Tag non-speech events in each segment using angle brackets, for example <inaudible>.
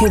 Ça.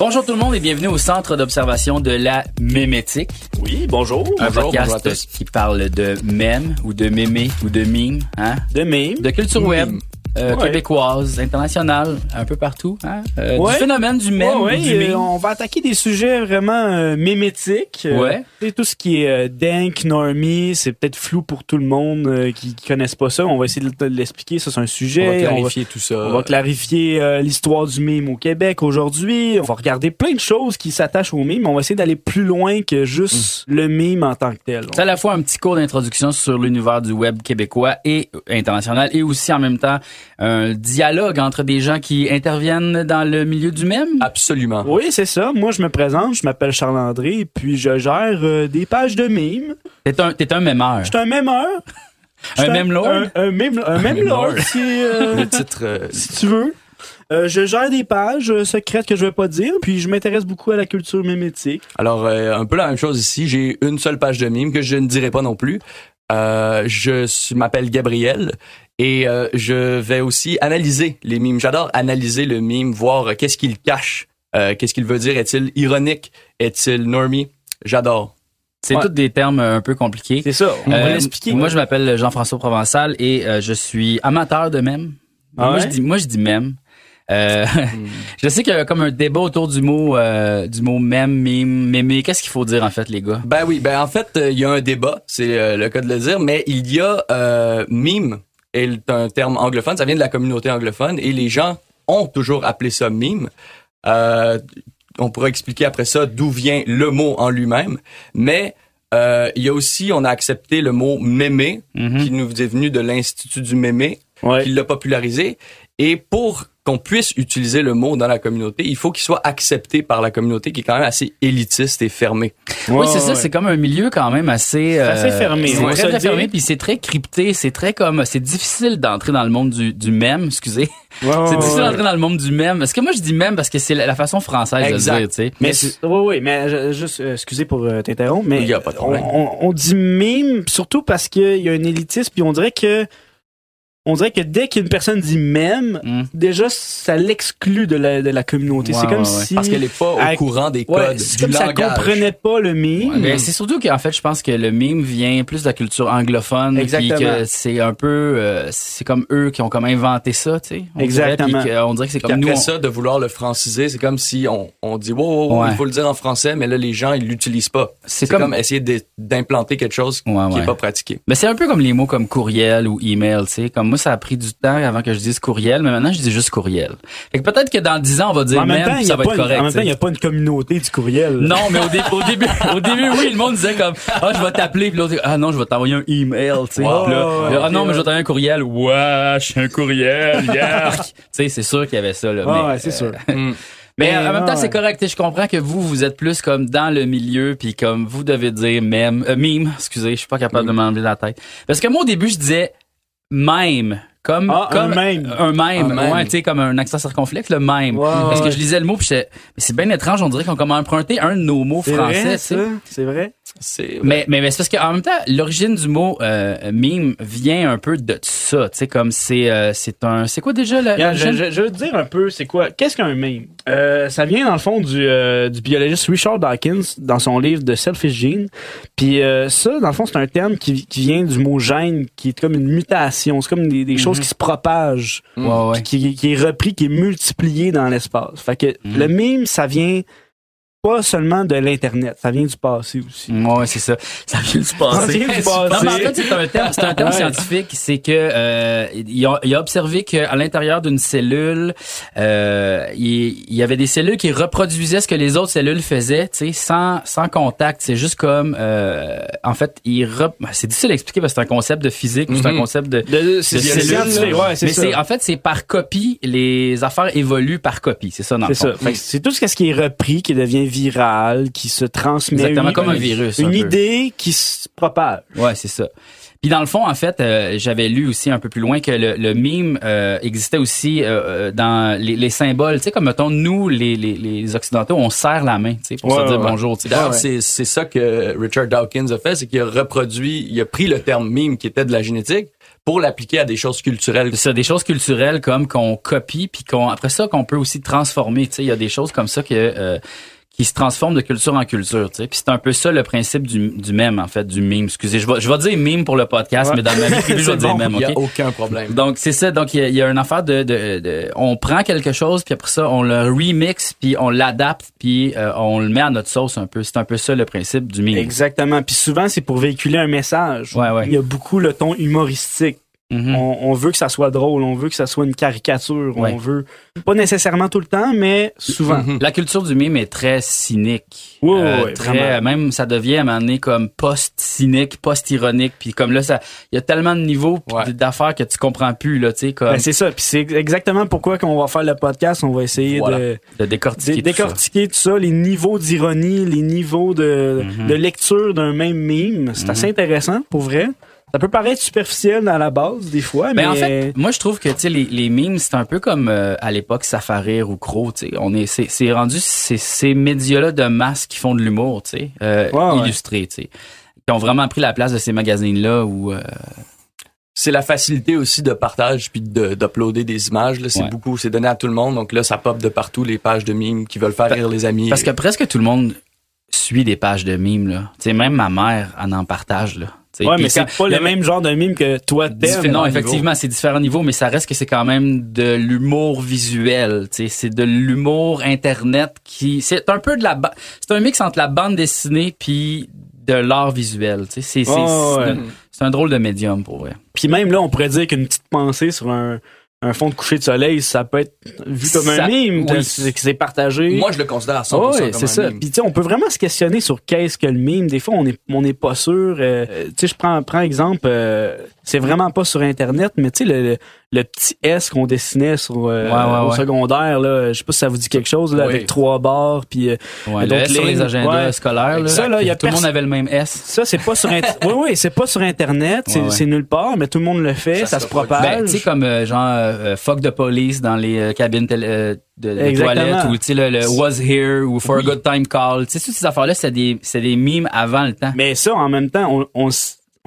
Bonjour tout le monde et bienvenue au centre d'observation de la mémétique. Oui, bonjour. Un bonjour, bonjour à podcast tous. qui parle de mème ou de mémé ou de mime, hein? De mime. de culture web. Euh, Ouais. québécoise, internationale, un peu partout, hein? Euh, Ouais. du phénomène du mème, Ouais, ou du euh, on va attaquer des sujets vraiment tu sais, tout ce qui est euh, dank, normie, c'est peut-être flou pour tout le monde euh, qui, qui connaissent pas ça. On va essayer de, l'expliquer. Ça, c'est un sujet. On va On va, clarifier tout ça. on va clarifier euh, l'histoire du mime au Québec aujourd'hui. On va regarder plein de choses qui s'attachent au mime. On va essayer d'aller plus loin que juste Mm. le mime en tant que tel. C'est à la fois un petit cours d'introduction sur l'univers du web québécois et international et aussi en même temps un dialogue entre des gens qui interviennent dans le milieu du mème. Absolument. Oui, c'est ça. Moi, je me présente. Je m'appelle Charles-André. Puis, je gère euh, des pages de mimes. T'es un, t'es un mémeur. Je suis un mémeur. <laughs> Un mème lord? Un, un mème, un mème Mème lord, lord. si, euh, <laughs> Le titre. euh, si tu veux. Euh, je gère des pages euh, secrètes que je vais pas dire, puis je m'intéresse beaucoup à la culture mémétique. Alors, euh, un peu la même chose ici. J'ai une seule page de mime que je ne dirai pas non plus. Euh, je m'appelle Gabriel et euh, je vais aussi analyser les mimes. J'adore analyser le mime, voir euh, qu'est-ce qu'il cache, euh, qu'est-ce qu'il veut dire. Est-il ironique? Est-il normie? J'adore. C'est Ouais. tous des termes un peu compliqués. C'est ça, on va Euh, l'expliquer. Moi, je m'appelle Jean-François Provençal et euh, je suis amateur de mème. Ah moi, ouais? je dis, moi, je dis mème. Euh, <laughs> je sais qu'il y a comme un débat autour du mot, euh, du mot mème, mime, mémé. Qu'est-ce qu'il faut dire en fait, les gars? Ben oui, ben en fait, euh, il y a un débat, c'est le cas de le dire, mais il y a euh, mime est un terme anglophone, ça vient de la communauté anglophone et les gens ont toujours appelé ça mime. On pourra expliquer après ça d'où vient le mot en lui-même, mais euh, il y a aussi, on a accepté le mot mémé, Mhm. qui nous est venu de l'Institut du mémé, Ouais. qui l'a popularisé. Et pour qu'on puisse utiliser le mot dans la communauté, il faut qu'il soit accepté par la communauté qui est quand même assez élitiste et fermée. Oui, c'est ça. C'est comme un milieu quand même assez, euh, assez fermé, C'est très, fermé, puis c'est très crypté. C'est très comme, c'est difficile d'entrer dans le monde du, du mème. Excusez. Ouais, ouais, <laughs> c'est difficile ouais. d'entrer dans le monde du mème. Est-ce que moi je dis mème parce que c'est la, la façon française Exact. de le dire, tu sais? Mais oui, oui, mais je- juste, euh, excusez pour euh, t'interrompre, mais Il y a pas de problème. On, on- on dit mime surtout parce qu'il y a un élitisme, puis on dirait que on dirait que dès qu'une personne dit même, Mm. déjà ça l'exclut de la, de la communauté. Ouais, c'est comme ouais, ouais. si Parce qu'elle est pas au Elle- courant des ouais, codes c'est du comme si elle comprenait pas le mime. Ouais, ben, c'est surtout qu'en fait, je pense que le mime vient plus de la culture anglophone, puis Exactement. que c'est un peu, euh, c'est comme eux qui ont comme inventé ça, tu sais. on Exactement. on dirait que c'est comme nous. après on- ça, de vouloir le franciser, c'est comme si on, on dit wow, wow, wow, Ouais. il faut le dire en français, mais là les gens ils l'utilisent pas. C'est comme- comme, essayer d'implanter quelque chose Ouais, qui ouais. est pas pratiqué. Mais c'est un peu comme les mots comme courriel ou email, tu sais. Comme moi, ça a pris du temps avant que je dise courriel, mais maintenant je dis juste courriel. Fait que peut-être que dans 10 ans, on va dire même même, temps, ça va être une- correct. en même temps, il n'y a pas une communauté du courriel. Non, mais au, dé- au début, <laughs> au début, oui, le monde disait comme, ah, je vais t'appeler, puis l'autre, dit, ah non, je vais t'envoyer un email, tu sais. Ah non, mais je vais t'envoyer un courriel. Wesh, un courriel, <laughs> yark. tu sais, c'est sûr qu'il y avait ça, là. Ah, mais, ouais, c'est sûr. Mm. <laughs> mais en même temps, c'est correct. Je comprends que vous, vous êtes plus comme dans le milieu, puis comme vous devez dire mème, euh, mime, excusez, je suis pas capable de m'enlever la tête. Parce que moi, au début, je disais mime. Comme, Ah, un comme mème. Un mème. Un mème. Ouais, tu sais, comme un accent circonflexe, le mème. Ouais, Parce que je lisais le mot, puis c'est bien étrange, on dirait qu'on a emprunté un de nos mots français. C'est vrai? Mais, mais, mais c'est parce qu'en même temps, l'origine du mot euh, meme vient un peu de ça, tu sais, comme c'est euh, c'est un c'est quoi déjà la Regarde, je, l'origine? je- je veux te dire un peu, c'est quoi, qu'est-ce qu'un meme? Euh, ça vient dans le fond du, euh, du biologiste Richard Dawkins dans son livre de Selfish Gene. Puis ça, dans le fond, c'est un terme qui, qui vient du mot gène, qui est comme une mutation. C'est comme des, des choses qui se propagent, qui, qui est repris, qui est multiplié dans l'espace. Fait que Mhm. le meme, ça vient pas seulement de l'Internet, ça vient du passé aussi. Ouais, c'est ça. Ça vient du Ça passé. vient du <laughs> Non, passé. mais en fait, c'est un terme, c'est un terme Ouais. scientifique, c'est que euh, il, a, il a observé qu'à l'intérieur d'une cellule, euh, il, il y avait des cellules qui reproduisaient ce que les autres cellules faisaient, tu sais, sans sans contact. C'est juste comme, euh, en fait, il rep- c'est difficile à expliquer parce que c'est un concept de physique, ou c'est un Mhm. concept de De- c'est de c'est cellules, ouais, c'est mais ça. c'est en fait c'est par copie les affaires évoluent par copie c'est ça dans le C'est fond. ça. Fait que c'est tout ce qui est repris, qui devient viral, qui se transmet. Exactement Une- comme un virus, Une un peu. idée qui se propage. Ouais, c'est ça. Puis dans le fond, en fait, euh, j'avais lu aussi un peu plus loin que le, le mime euh, existait aussi euh, euh, dans les, les symboles. Tu sais, comme mettons, nous, les, les, les Occidentaux, on serre la main, tu sais, pour Ouais, se dire ouais. bonjour. tu sais. D'ailleurs, Ouais. c'est c'est ça que Richard Dawkins a fait, c'est qu'il a reproduit, il a pris le terme mime qui était de la génétique pour l'appliquer à des choses culturelles. C'est ça, des choses culturelles comme qu'on copie, puis qu'on après ça qu'on peut aussi transformer. Tu sais, il y a des choses comme ça que euh, qui se transforment de culture en culture. Tu sais, puis c'est un peu ça le principe du, du mème en fait, du mime. Excusez, je vais je vais dire mime pour le podcast, Ouais. mais dans ma vie je vais <laughs> dire mème. Il a ok? aucun problème. Donc c'est ça. Donc il y, a- y a une affaire de, de, de- on prend quelque chose puis après ça on le remix puis on l'adapte puis euh, on le met à notre sauce un peu. C'est un peu ça le principe du mime. Exactement. Puis souvent, c'est pour véhiculer un message. Ouais, ouais. Il y a beaucoup le ton humoristique. Mhm. On, on veut que ça soit drôle, on veut que ça soit une caricature, Ouais. on veut pas nécessairement tout le temps, mais souvent. Mhm. La culture du mime est très cynique. Ouais, ouais, très, vraiment. même ça devient à un moment donné comme post-cynique, post-ironique. Puis comme là, ça, il y a tellement de niveaux Ouais. d'affaires que tu comprends plus là, tu sais, comme Ben, c'est ça. Puis c'est exactement pourquoi qu'on va faire le podcast. On va essayer Voilà. de, de de décortiquer. tout ça. décortiquer tout ça. les niveaux d'ironie, les niveaux de, de lecture d'un même meme. C'est assez intéressant, pour vrai. Ça peut paraître superficiel à la base, des fois, mais Ben en fait, moi je trouve que tu sais les, les memes c'est un peu comme euh, à l'époque Safarir ou Crow, tu sais, on est c'est c'est rendu c'est ces médias-là de masse qui font de l'humour, tu sais, euh, Ouais, ouais. illustré, tu sais, qui ont vraiment pris la place de ces magazines-là où euh, C'est la facilité aussi de partage puis de- d'uploader des images. là. C'est Ouais. beaucoup, c'est donné à tout le monde. Donc là, ça pop de partout les pages de mimes qui veulent faire rire les amis. parce que presque tout le monde suit des pages de memes là, tu sais, même ma mère en en partage là. Ouais, mais c'est pas le même genre de mime que toi t'aimes. non, effectivement, c'est différents niveaux, mais ça reste que c'est quand même de l'humour visuel. C'est de l'humour internet qui, c'est un peu de la, c'est un mix entre la bande dessinée puis de l'art visuel. C'est c'est- Oh, ouais. un- c'est un drôle de médium pour vrai. Puis même là, on pourrait dire qu'une petite pensée sur un, un fond de coucher de soleil, ça peut être vu comme Ça- un mime, oui. c'est que c'est partagé. Moi, je le considère à 100% Ouais, comme c'est ça. Puis tu sais, on peut vraiment se questionner sur qu'est-ce que le mime. Des fois, on est on n'est pas sûr. euh, euh, tu sais, je prends prends exemple, euh, c'est vraiment pas sur internet, mais tu sais le, le, le petit S qu'on dessinait sur euh, Ouais, ouais, au ouais. secondaire là, je sais pas si ça vous dit quelque chose là, Oui. avec trois barres puis euh, Ouais, Donc, le S sur les- les agendas ouais. scolaires, là, Ça, là, y a tout le monde avait le même S. ça c'est pas sur <laughs> oui oui, c'est pas sur internet, c'est Ouais, ouais. c'est nulle part, mais tout le monde le fait, ça, Ça se se propage. Ben, tu sais, comme euh, genre euh, fuck the police dans les euh, cabines télé- euh, de, de toilettes ou tu sais le, le was here ou for a good time call. Tu sais toutes ces affaires là, c'est des c'est des mimes avant le temps. mais ça en même temps, on on,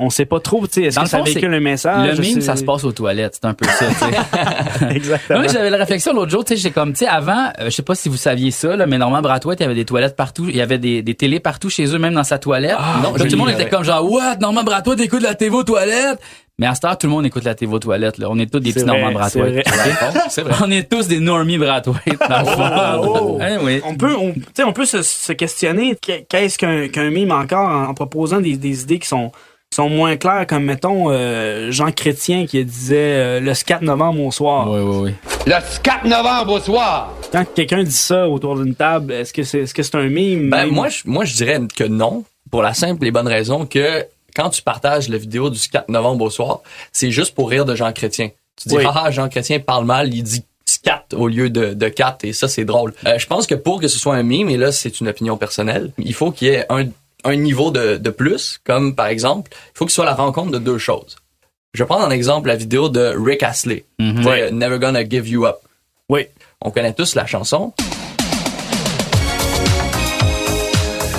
on sait pas trop, tu sais, est-ce que le ça véhicule un message le mime, ça se passe aux toilettes, c'est un peu ça. tu sais. <laughs> Exactement. Moi, j'avais la réflexion l'autre jour, tu sais, j'étais comme, tu sais, avant, euh, je sais pas si vous saviez ça, là, mais Normand Bratois, il y avait des toilettes partout, il y avait des, des télés partout chez eux, même dans sa toilette. non, je tout le monde était comme genre, what, Normand Bratois, t'écoutes la TV aux toilettes? Mais à cette heure, tout le monde écoute la TV aux toilettes, là. On est tous des petits vrai, Normand Bratois. c'est vrai. ok? <laughs> C'est vrai. On est tous des normies Bratois. Oh, oh. Hein, <laughs> oui. On peut, on, tu sais, on peut se, se questionner qu'est- qu'est-ce qu'un mime encore en, en proposant des, des idées qui sont, sont moins claires, comme mettons euh, Jean Chrétien qui disait euh, le 4 novembre au soir. Oui, oui, oui. Le 4 novembre au soir. Quand quelqu'un dit ça autour d'une table, est-ce que c'est est-ce que c'est un mime Ben, moi, je, moi, je dirais que non, pour la simple et bonne raison que quand tu partages la vidéo du 4 novembre au soir, c'est juste pour rire de Jean Chrétien. Tu dis, Oui. ah, Jean Chrétien parle mal, il dit scat au lieu de, de 4 et ça, c'est drôle. Euh, je pense que pour que ce soit un mime, et là, c'est une opinion personnelle, il faut qu'il y ait un, un niveau de, de plus, comme par exemple, il faut qu'il soit la rencontre de deux choses. Je vais prendre en exemple la vidéo de Rick Astley, Mhm. Sais, Never Gonna Give You Up. Oui. On connaît tous la chanson.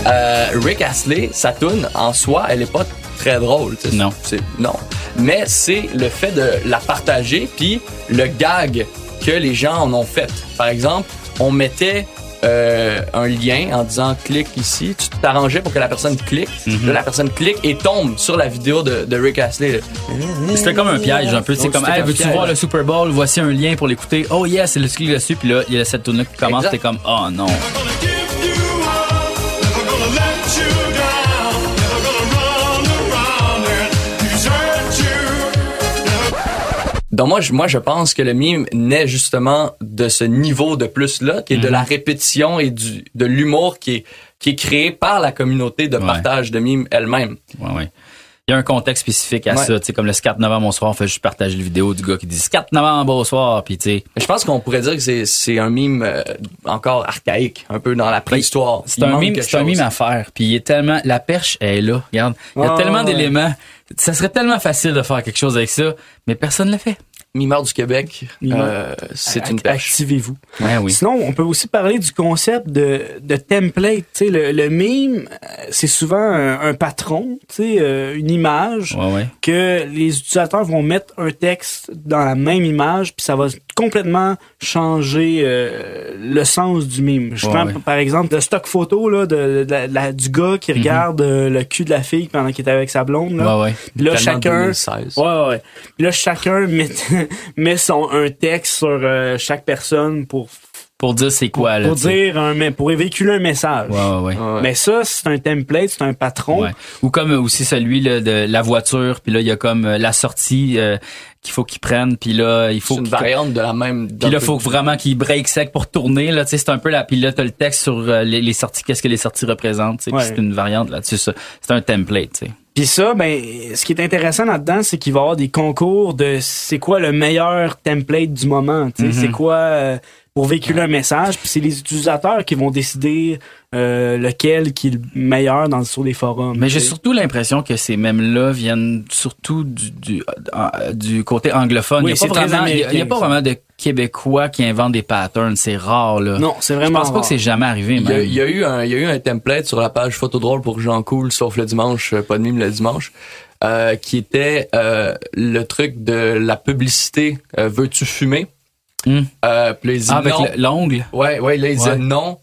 Euh, Rick Astley, sa tune en soi, elle est pas très drôle. Non. Non. Mais c'est le fait de la partager puis le gag que les gens en ont fait. Par exemple, on mettait euh, un lien en disant clique ici, tu t'arrangeais pour que la personne clique. Mhm. Là, la personne clique et tombe sur la vidéo de, de Rick Astley. C'était comme un piège un peu. C'est comme, hey, veux-tu voir le Super Bowl? Voici un lien pour l'écouter. Oh yes, c'est le clic dessus. Puis là, il y a cette tune qui commence. T'es comme, oh non. Donc moi, je, moi, je pense que le mime naît justement de ce niveau de plus-là, qui est de Mhm. la répétition et du, de l'humour qui est, qui est créé par la communauté de Ouais. partage de mimes elle-même. Ouais, ouais. Il y a un contexte spécifique à ça, tu sais, comme le 4 novembre au soir, on fait juste partager la vidéo du gars qui dit 4 novembre au soir, puis tu sais, Je pense qu'on pourrait dire que c'est, c'est un mime euh, encore archaïque, un peu dans la préhistoire. Ben, c'est Il un mime, c'est un mime à faire, puis il est tellement, la perche elle est là, regarde, il y a tellement d'éléments, ça serait tellement facile de faire quelque chose avec ça, mais personne ne le fait. Mimeur du Québec, euh, c'est une perche. Activez-vous. Ouais, oui. Sinon, on peut aussi parler du concept de, de template. Tu sais, le, le meme, euh, c'est souvent un, un patron, tu sais, euh, une image Ouais, ouais. que les utilisateurs vont mettre un texte dans la même image, puis ça va complètement changer euh, le sens du meme. Je Ouais, prends ouais. par exemple le stock photo là, de, de la- du gars qui regarde euh, le cul de la fille pendant qu'il est avec sa blonde. Là. Mhm. Ouais, ouais. Puis là, chacun, 2016. Ouais, ouais, ouais. Puis là, chacun met, <laughs> <laughs> met son, un texte sur euh, chaque personne pour, Pour dire c'est quoi, là. pour dire un, mais pour véhiculer un message. Ouais, ouais, ouais. Ouais. Mais ça, c'est un template, c'est un patron. Ouais. Ou comme euh, aussi celui là, de la voiture, puis là il y a comme euh, la sortie euh, qu'il faut qu'ils prennent, puis là il faut C'est une variante de la même. Puis là, faut vraiment qu'ils break sec pour tourner. Là, tu sais, c'est un peu la. Puis là, t'as le texte sur euh, les, les sorties. Qu'est-ce que les sorties représentent. Ouais. C'est une variante là-dessus. ça. C'est un template. tu sais. Puis ça, ben, ce qui est intéressant là-dedans, c'est qu'il va y avoir des concours de c'est quoi le meilleur template du moment. tu sais, Mhm. C'est quoi euh, pour véhiculer un message. Puis c'est les utilisateurs qui vont décider euh, lequel qui est le meilleur dans sur les forums. Mais j'ai surtout l'impression que ces mêmes-là viennent surtout du, du, euh, du côté anglophone. Oui, il n'y a, a- pas vraiment de Québécois qui inventent des patterns. C'est rare, là. Non, c'est Je vraiment. pense pas que c'est jamais arrivé, Il y, a, même. il y a eu un, il y a eu un template sur la page photo drôle pour Jean Cool, sauf le dimanche, euh, pas de mime le dimanche, euh, qui était euh, le truc de la publicité. euh, Veux-tu fumer? Hmm. Euh, puis là, il dit Ah, avec non. le- l'ongle? Ouais, ouais, là, il disait Ouais. non.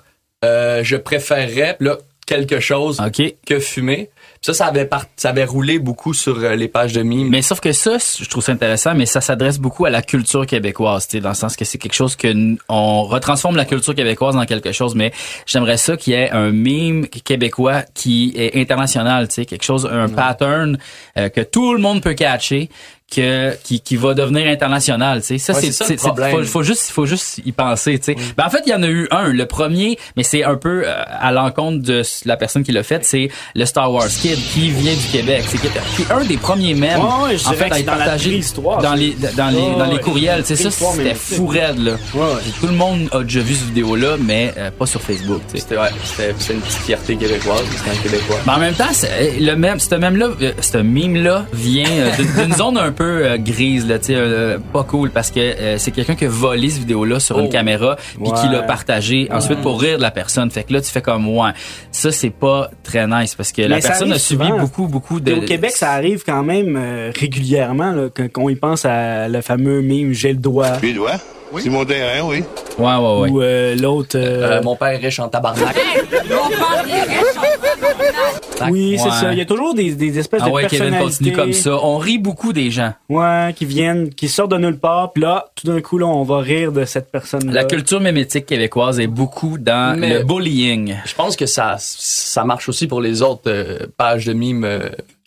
euh, je préférerais, là, quelque chose que fumer. Puis ça, ça avait, part- ça avait roulé beaucoup sur euh, les pages de mimes. Mais sauf que ça, je trouve ça intéressant, mais ça s'adresse beaucoup à la culture québécoise, tu sais, dans le sens que c'est quelque chose que on retransforme la culture québécoise dans quelque chose, mais j'aimerais ça qu'il y ait un meme québécois qui est international, tu sais, quelque chose, un pattern euh, que tout le monde peut catcher. Que, qui, qui va devenir international, tu sais. Ça, Ouais, c'est, c'est c'est, c'est- faut, faut juste, faut juste y penser, tu sais. Ben, en fait, il y en a eu un. Le premier, mais c'est un peu euh, à l'encontre de la personne qui l'a fait, c'est le Star Wars Kid qui vient du Québec. C'est qui est- qui est un des premiers mèmes. Ouais, ouais, en fait, à c'est être dans partagé dans les, dans les, Ouais, dans les ouais. courriels. C'est ça, c'était fou raide, là. Tout le monde a déjà vu cette vidéo-là, mais euh, pas sur Facebook, tu sais. C'était, ouais, c'était, c'était une petite fierté québécoise, c'était un Québécois. Mais en même temps, c'est- le même, ce même-là, euh, ce mime-là vient euh, d'une zone un peu euh, grise, là, tu sais, euh, pas cool, parce que euh, c'est quelqu'un qui a volé cette vidéo-là sur Oh. une caméra, puis qui l'a partagé ensuite pour rire de la personne. Fait que là, tu fais comme, ouais, ça, c'est pas très nice, parce que la Mais personne a subi souvent. beaucoup, beaucoup de... Au Québec, ça arrive quand même euh, régulièrement, là, quand, quand on y pense à le fameux mime J'ai le doigt. Lui doigt? C'est mon terrain, oui. Ouais, ouais, ouais. Ou euh, l'autre. euh, Euh, mon père est riche en tabarnak. oui, c'est Ouais. ça. Il y a toujours des, des espèces Ah de ouais, Kevin personnalités. continue comme ça. On rit beaucoup des gens. Ouais, qui viennent, qui sortent de nulle part, puis là, tout d'un coup, là, on va rire de cette personne-là. La culture mémétique québécoise est beaucoup dans Mais- le bullying. Je pense que ça, ça marche aussi pour les autres euh, pages de mimes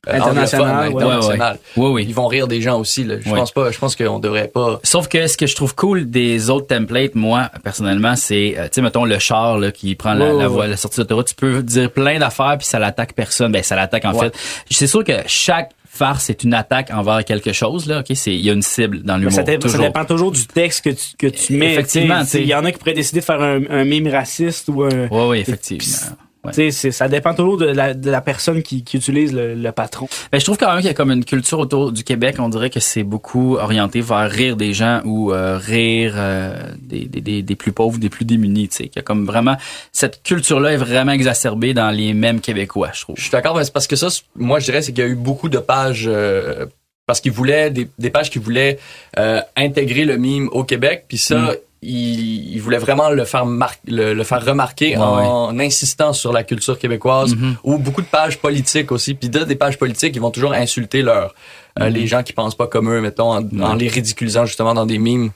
euh, euh, anglophones, ouais. internationales. Oui, oui. Ils vont rire des gens aussi. Là. Je Ouais. pense pas. Je pense qu'on devrait pas. Sauf que ce que je trouve cool des autres templates, moi, personnellement, c'est, euh, tu sais, mettons le char là, qui prend la, Ouais, la ouais, voie, la sortie d'autoroute, tu peux dire plein d'affaires puis ça l'attaque personne. Ben, ça l'attaque en Ouais. fait. C'est sûr que chaque farce est une attaque envers quelque chose là. Ok, c'est, il y a une cible dans Mais l'humour. ça, ça dépend toujours du texte que tu, que tu mets. Effectivement. Il y en a qui pourraient décider de faire un, un mime raciste ou un. Oui, oui, effectivement. Ouais. Ça dépend toujours de la, de la personne qui, qui utilise le, le patron. Ben, je trouve quand même qu'il y a comme une culture autour du Québec. On dirait que c'est beaucoup orienté vers rire des gens ou euh, rire euh, des, des, des, plus pauvres, des plus démunis. Tu sais, qu'il y a comme vraiment cette culture-là est vraiment exacerbée dans les mêmes Québécois, je trouve. Je suis d'accord, mais c'est parce que ça, moi, je dirais, c'est qu'il y a eu beaucoup de pages. euh, parce qu'ils voulaient des, des pages qui voulaient euh, intégrer le mime au Québec, puis ça. Mm. Ils, ils voulaient vraiment le faire mar- le, le faire remarquer Ouais, en insistant sur la culture québécoise Mhm. ou beaucoup de pages politiques aussi puis dans des pages politiques ils vont toujours insulter leur euh, Mhm. les gens qui pensent pas comme eux mettons en, en les ridiculisant justement dans des mimes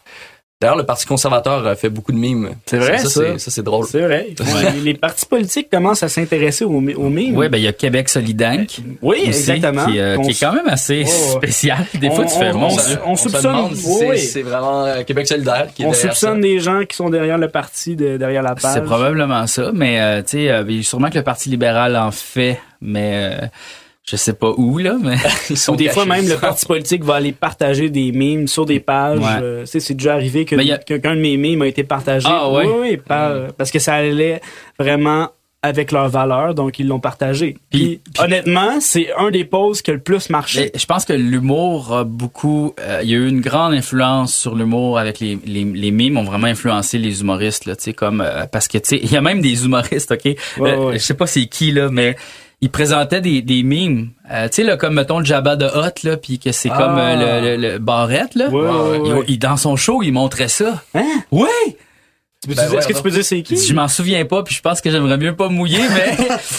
D'ailleurs, le Parti conservateur euh, fait beaucoup de mimes. C'est vrai, ça. ça. c'est- Ça, c'est drôle. C'est vrai. <laughs> Les, les partis politiques commencent à s'intéresser aux, mi- aux mimes. Oui, ben il y a Québec Solidank. Oui, aussi, exactement. Qui, euh, qui est quand même assez Oh, spécial. Des fois, On- tu fais on- mon on- Dieu. on se soupçonne- demande oui, c'est- oui. c'est vraiment euh, Québec solidaire qui est On soupçonne ça. des gens qui sont derrière le parti, de- derrière la page. C'est probablement ça, mais euh, tu sais, euh, il y a sûrement que le Parti libéral en fait, mais euh, je sais pas où là, mais <laughs> Ils sont Ou des fois même le parti politique va aller partager des mimes sur des pages. Ouais. Euh, tu sais, c'est déjà arrivé que a- qu'un de mes mimes a été partagé. Ah, ouais? Oui, oui, par- parce que ça allait vraiment avec leurs valeurs, donc ils l'ont partagé. Puis, Puis- honnêtement, c'est un des posts qui a le plus marché. Je pense que l'humour a beaucoup. euh, il y a eu une grande influence sur l'humour avec les, les les mimes ont vraiment influencé les humoristes là, tu sais comme euh, parce que tu sais il y a même des humoristes, ok? Ouais, Euh, ouais. Je sais pas c'est qui là, mais ils présentaient des des mimes. Euh, tu sais là comme mettons le Jabba de Hot là, puis que c'est Ah. comme euh, le, le, le Barrette là. Ouais, ouais, Il- ouais. il- dans son show il montrait ça. Hein? Ouais. Tu Ben ouais, Est-ce que tu peux dire c'est qui? Je m'en souviens pas, puis je pense que j'aimerais mieux pas mouiller, <laughs> mais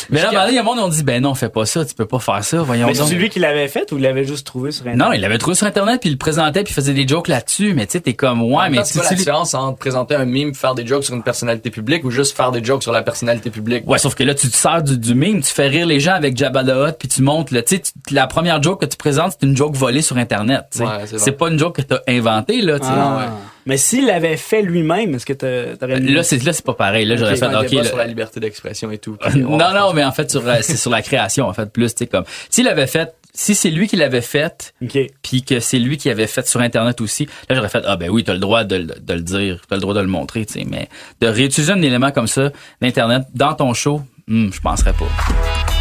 mais là, il y a monde on dit ben non, fais pas ça, tu peux pas faire ça, voyons Mais donc. c'est lui qui l'avait fait ou il l'avait juste trouvé sur Internet? Non, il l'avait trouvé sur internet puis il le présentait puis il faisait des jokes là-dessus, mais tu sais t'es comme ouais, En mais c'est tu quoi la différence entre présenter un mime, faire des jokes sur une personnalité publique ou juste faire des jokes sur la personnalité publique? Ouais, sauf que là, tu te sers du, du meme, tu fais rire les gens avec Jabba the Hutt, puis tu montres, là, tu sais, la première joke que tu présentes, c'est une joke volée sur Internet, tu sais. Ouais, c'est pas une joke que t'as inventée, là, tu sais. Ah. ouais. Mais s'il l'avait fait lui-même, est-ce que t'a- t'aurais mis- Là, c'est, là, c'est pas pareil. Là, j'aurais fait, un OK, là- sur la liberté d'expression et tout. puis, <laughs> non, non, mais en fait, sur, euh, c'est sur la création, en fait, plus, tu sais, comme, s'il avait fait, si c'est lui qui l'avait fait, OK. puis que c'est lui qui avait fait sur Internet aussi, là, j'aurais fait, ah, ben oui, t'as le droit de, le- de le dire, t'as le droit de le montrer, tu sais, mais de réutiliser un élément comme ça d'Internet dans ton show, hmm, je penserais pas.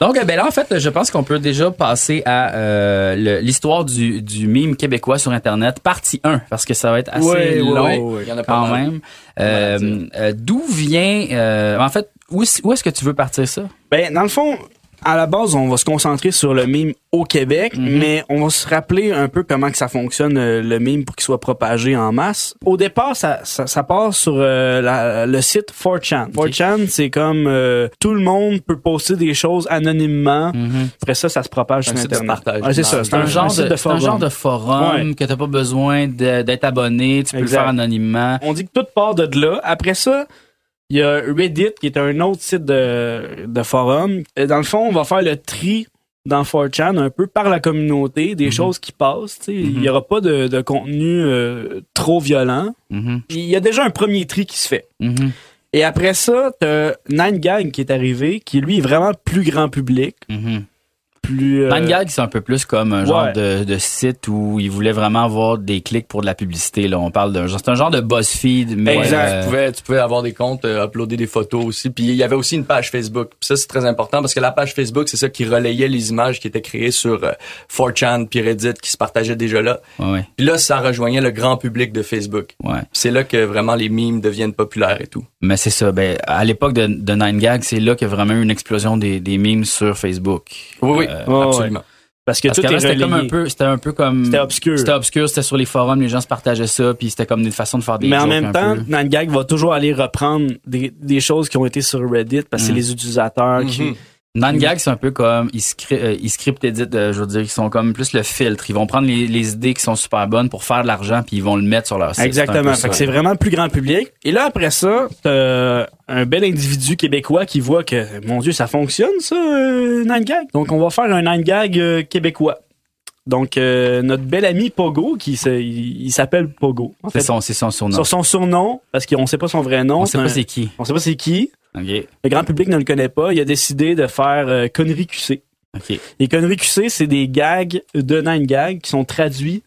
Donc, ben là, en fait, je pense qu'on peut déjà passer à euh, l'histoire du, du mime québécois sur Internet, partie 1, parce que ça va être assez Ouais, long ouais, ouais. Il y en a pas quand mal. même. Euh, euh, D'où vient... euh, en fait, où, où est-ce que tu veux partir ça? Ben, dans le fond, à la base, on va se concentrer sur le mime au Québec, Mhm. mais on va se rappeler un peu comment que ça fonctionne, euh, le mime, pour qu'il soit propagé en masse. Au départ, ça, ça, ça part sur euh, la- le site 4chan. 4chan, c'est comme euh, tout le monde peut poster des choses anonymement. Après ça, ça se propage Un sur site Internet. c'est ça. C'est un, un genre de, de c'est un forum. genre de forum Ouais. que t'as pas besoin d'être abonné, tu peux Exact. le faire anonymement. On dit que tout part de là. Après ça, il y a Reddit qui est un autre site de, de forum. Dans le fond, on va faire le tri dans 4chan un peu par la communauté, des choses qui passent. tu. Il y aura pas de, de contenu euh, trop violent. Mhm, Il y a déjà un premier tri qui se fait. mhm, Et après ça, t'as Nine Gag qui est arrivé, qui lui est vraiment plus grand public, mhm. Plus... euh, Nine Gag, c'est un peu plus comme un genre ouais. de, de site où ils voulaient vraiment avoir des clics pour de la publicité. Là, on parle d'un genre, c'est un genre de BuzzFeed, mais Exact. euh, tu pouvais, tu pouvais avoir des comptes, euh, uploader des photos aussi. Puis il y avait aussi une page Facebook. Puis ça, c'est très important parce que la page Facebook, c'est ça qui relayait les images qui étaient créées sur euh, 4chan puis Reddit qui se partageaient déjà là. ouais, Puis là, ça rejoignait le grand public de Facebook. ouais. C'est là que vraiment les mimes deviennent populaires et tout. Mais c'est ça. Ben, à l'époque de, de Nine Gag, c'est là qu'il y a vraiment eu une explosion des, des memes sur Facebook. Oui, oui, Euh, ouais, absolument. parce que Parce tout c'était comme un peu, c'était un peu comme, C'était obscur. C'était obscur, c'était sur les forums, les gens se partageaient ça, puis c'était comme une façon de faire des Mais en jokes même temps, peu. Nine Gag va toujours aller reprendre des, des choses qui ont été sur Reddit parce que c'est Mm. les utilisateurs qui... Nine Gag, c'est un peu comme ils, scri- euh, ils script edit, euh, je veux dire, ils sont comme plus le filtre. Ils vont prendre les, les idées qui sont super bonnes pour faire de l'argent, puis ils vont le mettre sur leur site. Exactement. Fait que c'est vraiment le plus grand public. Et là, après ça, t'as un bel individu québécois qui voit que, mon Dieu, ça fonctionne, ça, euh, Nine Gag. Donc, on va faire un Nine Gag euh, québécois. Donc, euh, notre bel ami Pogo, qui se- il, il s'appelle Pogo. C'est son, c'est son surnom. sur son surnom, parce qu'on sait pas son vrai nom. On sait un- pas c'est qui. on sait pas c'est qui. Le grand public ne le connaît pas. Il a décidé de faire euh, Conneries QC. ok. Les conneries QC, c'est des gags de Nine Gag qui sont traduits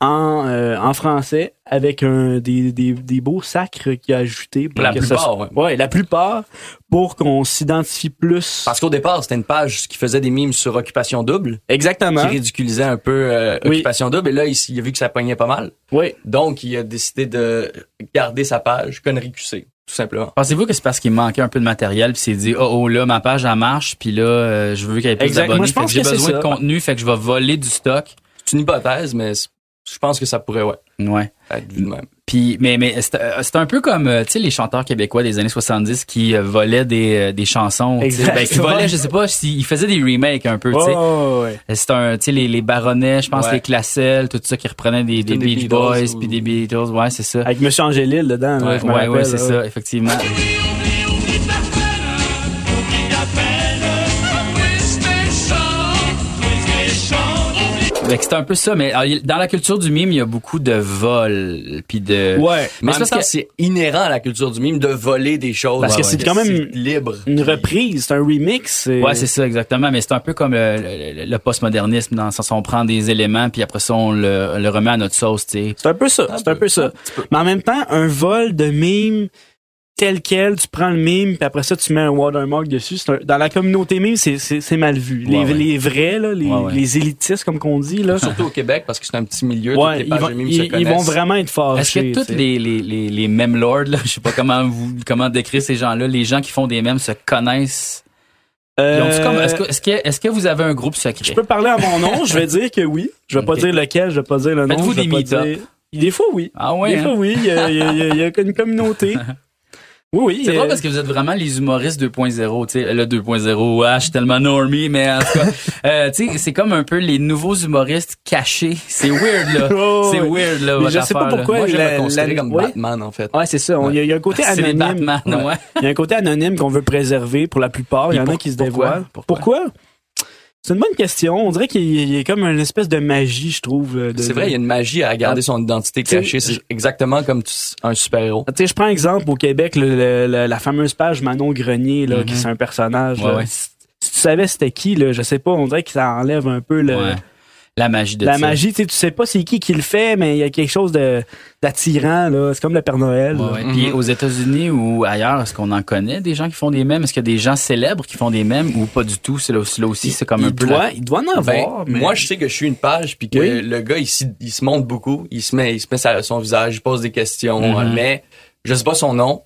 en, euh, en français avec un, des, des, des beaux sacres qu'il a ajoutés. pour La que plupart, ça ouais. soit- ouais, la plupart, pour qu'on s'identifie plus. Parce qu'au départ, c'était une page qui faisait des mimes sur Occupation Double, Exactement. qui ridiculisait un peu euh, Oui. Occupation Double. Et là, il, a vu que ça poignait pas mal. Oui. Donc, il a décidé de garder sa page Connerie QC, tout simplement. Pensez-vous que c'est parce qu'il manquait un peu de matériel, puis s'est dit, oh, oh, là, ma page, elle marche, puis là, euh, je veux qu'il y ait plus d'abonnés, fait que j'ai besoin de contenu, fait que je vais voler du stock. C'est une hypothèse, mais je pense que ça pourrait, ouais, Ouais. être vu de même. Puis, mais, mais c'est euh, un peu comme, euh, tu sais, les chanteurs québécois des années 70 qui euh, volaient des, des chansons. Ben, qui volaient, je sais pas, s'ils faisaient des remakes un peu, tu sais. Oh, ouais. C'est un, tu sais, les, les baronnets, je pense, Ouais. les classelles, tout ça qui reprenaient des, des Des Beach Beatles Boys, ou- puis des Beatles, ouais, c'est ça. Avec Monsieur Angélil dedans, là, Ouais, je ouais, c'est ça, effectivement. C'est un peu ça, mais alors, il- dans la culture du mime, il y a beaucoup de vols, puis de... Ouais. Mais c'est parce que- c'est inhérent à la culture du mime de voler des choses. Parce que c'est quand même libre. Une reprise, c'est un remix. Ouais, c'est ça, exactement. Mais c'est un peu comme le, le- le postmodernisme, dans le sens où on prend des éléments, puis après ça, on le, le remet à notre sauce, tu sais. C'est un peu ça, c'est un peu ça. Mais en même temps, un vol de mime tel quel, tu prends le mime, puis après ça, tu mets un watermark dessus. Un- dans la communauté mime, c'est, mal vu. Les, Ouais, ouais. les vrais, là, les, Ouais, ouais. les élitistes, comme qu'on dit, là, Surtout au Québec, parce que c'est un petit milieu. ouais, toutes les ils, vont, de mimes ils, se ils connaissent. vont vraiment être fâchés. Est-ce que sais. les, les, les, les meme lords, là, je sais pas comment vous, comment décrire ces gens-là, les gens qui font des mèmes se connaissent? Euh, Est-ce que, est-ce que, est-ce que vous avez un groupe secret? Je peux parler à mon nom, je vais dire que oui. Je vais pas dire lequel, je vais pas dire le nom. Faites-vous des pas meet-up? dire- Des fois, oui. Ah ouais, Des hein? fois, oui. Il y a, il y a- il y a- il y a une communauté. <laughs> Oui, oui. C'est euh, drôle parce que vous êtes vraiment les humoristes 2.0, tu sais, le 2.0, ah, je suis tellement normie, mais en tout cas, <laughs> euh, tu sais, c'est comme un peu les nouveaux humoristes cachés. C'est weird, là. <laughs> Oh, c'est weird, là, Mais votre je sais pas affaire, là. pourquoi. Moi, je la- me considérer la- comme ouais. Batman, en fait. Ouais, c'est ça. Il y, a- il y a un côté <laughs> anonyme. Batman, ouais. Il y a un côté anonyme qu'on veut préserver pour la plupart. Il y en a qui se pourquoi? dévoilent. Pourquoi? C'est une bonne question. On dirait qu'il y a- comme une espèce de magie, je trouve. euh, de- C'est vrai, il y a une magie à garder son identité cachée. C'est exactement comme un super-héros. Tu sais, je prends exemple au Québec, le- le- le- la fameuse page Manon Grenier, là, qui c'est un personnage. Ouais, là. ouais. Si, si tu savais c'était qui, là, je sais pas, on dirait que ça enlève un peu le, Ouais. La magie de la ça. magie. Tu sais, tu sais pas c'est qui qui le fait, mais il y a quelque chose de d'attirant. là. C'est comme le Père Noël. Ouais, ouais. Mhm. Puis aux États-Unis ou ailleurs, est-ce qu'on en connaît des gens qui font des mèmes? Est-ce qu'il y a des gens célèbres qui font des mèmes ou pas du tout? C'est là, aussi- là aussi, c'est comme un peu doit, la- il doit en Ben, avoir. mais... Moi, je sais que je suis une page, puis que Oui. le gars, il, se montre beaucoup. Il se met, il se met sa- son visage, il pose des questions, Mhm. mais je sais pas son nom.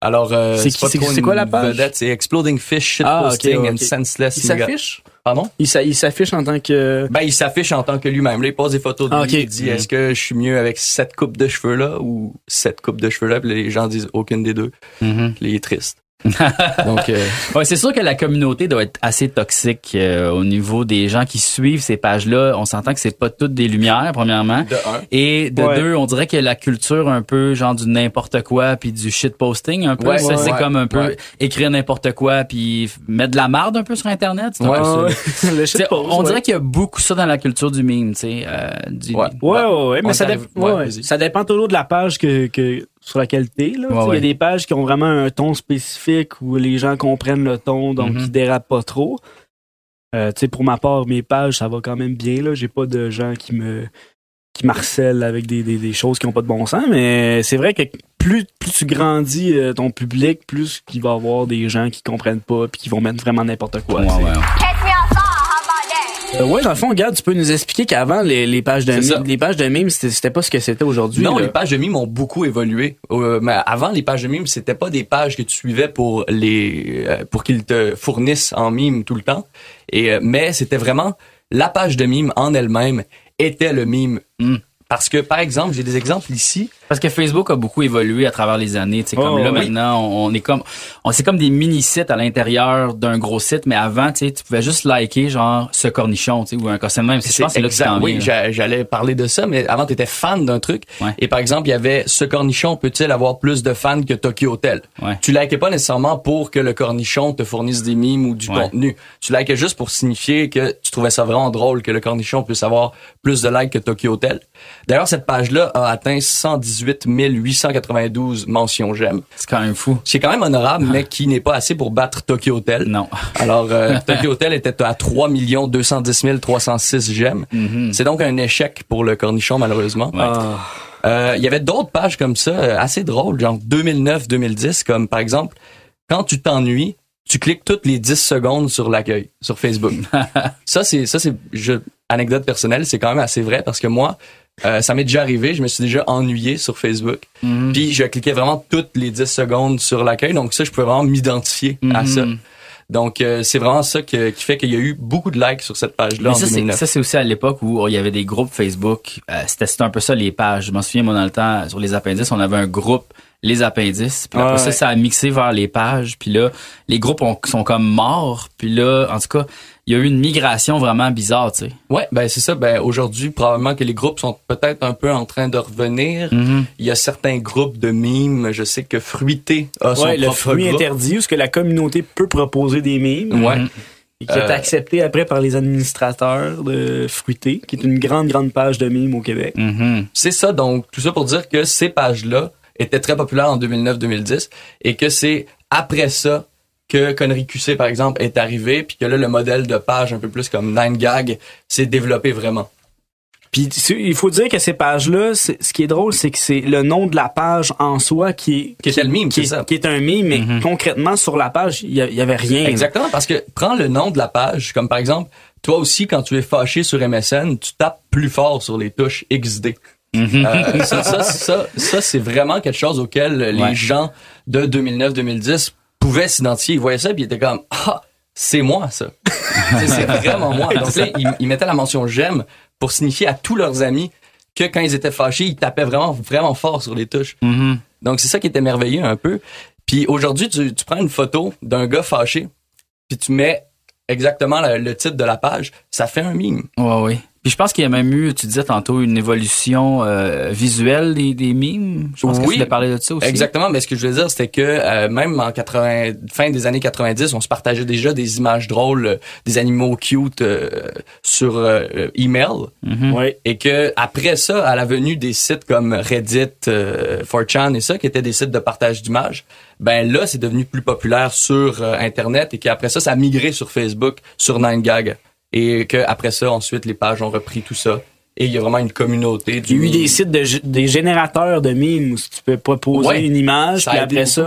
Alors, euh, C'est quoi la page? C'est Exploding Fish, Ah, Shitposting ok. and Senseless. il s'affiche? Pardon? Il s'a- il s'affiche en tant que... Ben, il s'affiche en tant que lui-même. Là, il pose des photos de Ah, lui. ok. Il dit, Mhm. est-ce que je suis mieux avec cette coupe de cheveux-là ou cette coupe de cheveux-là? Puis les gens disent aucune des deux. Il est triste. <laughs> Donc, euh, Ouais, c'est sûr que la communauté doit être assez toxique euh, au niveau des gens qui suivent ces pages-là. On s'entend que c'est pas toutes des lumières, premièrement. de un. Et de Ouais. deux, on dirait que la culture un peu genre du n'importe quoi puis du shit posting un peu, Ouais, ça ouais, c'est ouais. comme un peu Ouais. écrire n'importe quoi puis mettre de la marde un peu sur internet. un peu ça. <laughs> <laughs> Le on ouais. dirait qu'il y a beaucoup ça dans la culture du meme, tu sais, euh, du- Ouais. Ouais, ouais, ouais, mais ça dépend toujours de la page que, que sur. Tu sais, Il y a des pages qui ont vraiment un ton spécifique où les gens comprennent le ton, donc Mhm. ils dérapent pas trop. Euh, tu sais, pour ma part, mes pages, ça va quand même bien. Là, j'ai pas de gens qui me qui marcellent avec des, des, des choses qui ont pas de bon sens, mais c'est vrai que plus, plus tu grandis euh, ton public, plus il va y avoir des gens qui comprennent pas puis qui vont mettre vraiment n'importe quoi. Ouais. Euh, ouais, dans le fond, regarde, tu peux nous expliquer qu'avant, les, les pages de mimes, les pages de mimes, c'était pas ce que c'était aujourd'hui. Non, là. les pages de mimes ont beaucoup évolué. Euh, mais avant, les pages de mimes, c'était pas des pages que tu suivais pour les euh, pour qu'ils te fournissent en mime tout le temps. Et euh, mais c'était vraiment la page de mime en elle-même était le mime. Mm. Parce que par exemple, j'ai des exemples ici. Parce que Facebook a beaucoup évolué à travers les années. Tu sais, comme Oh, là oui. maintenant, on, est comme, on c'est comme des mini sites à l'intérieur d'un gros site, mais avant, tu pouvais juste liker genre ce cornichon, tu sais, ou un de même. C'est je pense que c'est là que tu Oui, j'allais parler de ça, mais avant, tu étais fan d'un truc. Ouais. Et par exemple, il y avait ce cornichon peut-il avoir plus de fans que Tokyo Hotel? Ouais. Tu likais pas nécessairement pour que le cornichon te fournisse des mimes ou du Ouais. contenu. Tu likais juste pour signifier que tu trouvais ça vraiment drôle que le cornichon puisse avoir plus de likes que Tokyo Hotel. D'ailleurs, cette page-là a atteint 118 892 mentions j'aime. C'est quand même fou. C'est quand même honorable, mais qui n'est pas assez pour battre Tokyo Hotel. Non. Alors, euh, <laughs> Tokyo Hotel était à 3 210 306 j'aime. Mhm. C'est donc un échec pour le cornichon, malheureusement. Ouais. Ah. Euh, Il y avait d'autres pages comme ça, euh, assez drôles, genre 2009-2010, comme par exemple, quand tu t'ennuies, tu cliques toutes les 10 secondes sur l'accueil, sur Facebook. <laughs> ça, c'est, ça, c'est, anecdote personnelle, c'est quand même assez vrai parce que moi, euh, ça m'est déjà arrivé, je me suis déjà ennuyé sur Facebook. Mhm. Puis je cliquais vraiment toutes les 10 secondes sur l'accueil, donc ça, je pouvais vraiment m'identifier à Mhm. ça. Donc, euh, c'est vraiment ça que- qui fait qu'il y a eu beaucoup de likes sur cette page-là en ça, c'est, 2009. ça, c'est aussi à l'époque où il y avait des groupes Facebook. Euh, c'était, un peu ça, les pages. Je m'en souviens, moi, dans le temps, sur les appendices, on avait un groupe, les appendices. Puis après Ouais. ça, ça a mixé vers les pages. Puis là, les groupes ont- sont comme morts. Puis là, en tout cas, il y a eu une migration vraiment bizarre, tu sais. Ouais, ben c'est ça. Ben aujourd'hui, probablement que les groupes sont peut-être un peu en train de revenir. Mhm. Il y a certains groupes de mimes. Je sais que Fruité a son Ouais, le propre fruit groupe. interdit, où ce que la communauté peut proposer des mimes. Ouais. Et qui est Euh, accepté après par les administrateurs de Fruité, qui est une grande, grande page de mimes au Québec. Mhm. C'est ça, donc tout ça pour dire que ces pages-là étaient très populaires en 2009-2010 et que c'est après ça que Connery QC, par exemple, est arrivé, puis que là, le modèle de page un peu plus comme 9gag s'est développé vraiment. Puis il faut dire que ces pages-là, c'est- ce qui est drôle, c'est que c'est le nom de la page en soi qui est Qui était le mime, qui c'est est, ça. qui est un mime, mais Mhm. concrètement sur la page, il y, avait rien. là. Exactement, parce que prends le nom de la page, comme par exemple, toi aussi, quand tu es fâché sur MSN, tu tapes plus fort sur les touches XD. Euh, ça, ça, ça, ça, c'est vraiment quelque chose auquel les Ouais. gens de 2009-2010 pouvaient s'identifier. Ils voyaient ça puis ils étaient comme ah c'est moi ça. <laughs> c'est c'est vraiment moi. Donc là, ils, ils mettaient la mention j'aime pour signifier à tous leurs amis que quand ils étaient fâchés, ils tapaient vraiment vraiment fort sur les touches. Mhm. Donc c'est ça qui était merveilleux un peu. Puis aujourd'hui, tu, tu prends une photo d'un gars fâché, puis tu mets exactement le, le titre de la page, ça fait un mime. Ouais, oui. Puis je pense qu'il y a même eu, tu disais tantôt, une évolution euh, visuelle des, des mimes. Je pense que tu voulais parler de ça aussi. Exactement, mais ce que je veux dire, c'était que euh, même en 80, fin des années 90, on se partageait déjà des images drôles, euh, des animaux cute euh, sur euh, email. Ouais. et que après ça, à la venue des sites comme Reddit, euh, 4chan et ça, qui étaient des sites de partage d'images, ben là, c'est devenu plus populaire sur euh, Internet et qu'après ça, ça a migré sur Facebook, sur 9gag, et que après ça, ensuite, les pages ont repris tout ça. Et il y a vraiment une communauté Il du y a eu des sites de des générateurs de mimes où tu peux proposer Ouais. une image, puis après ça,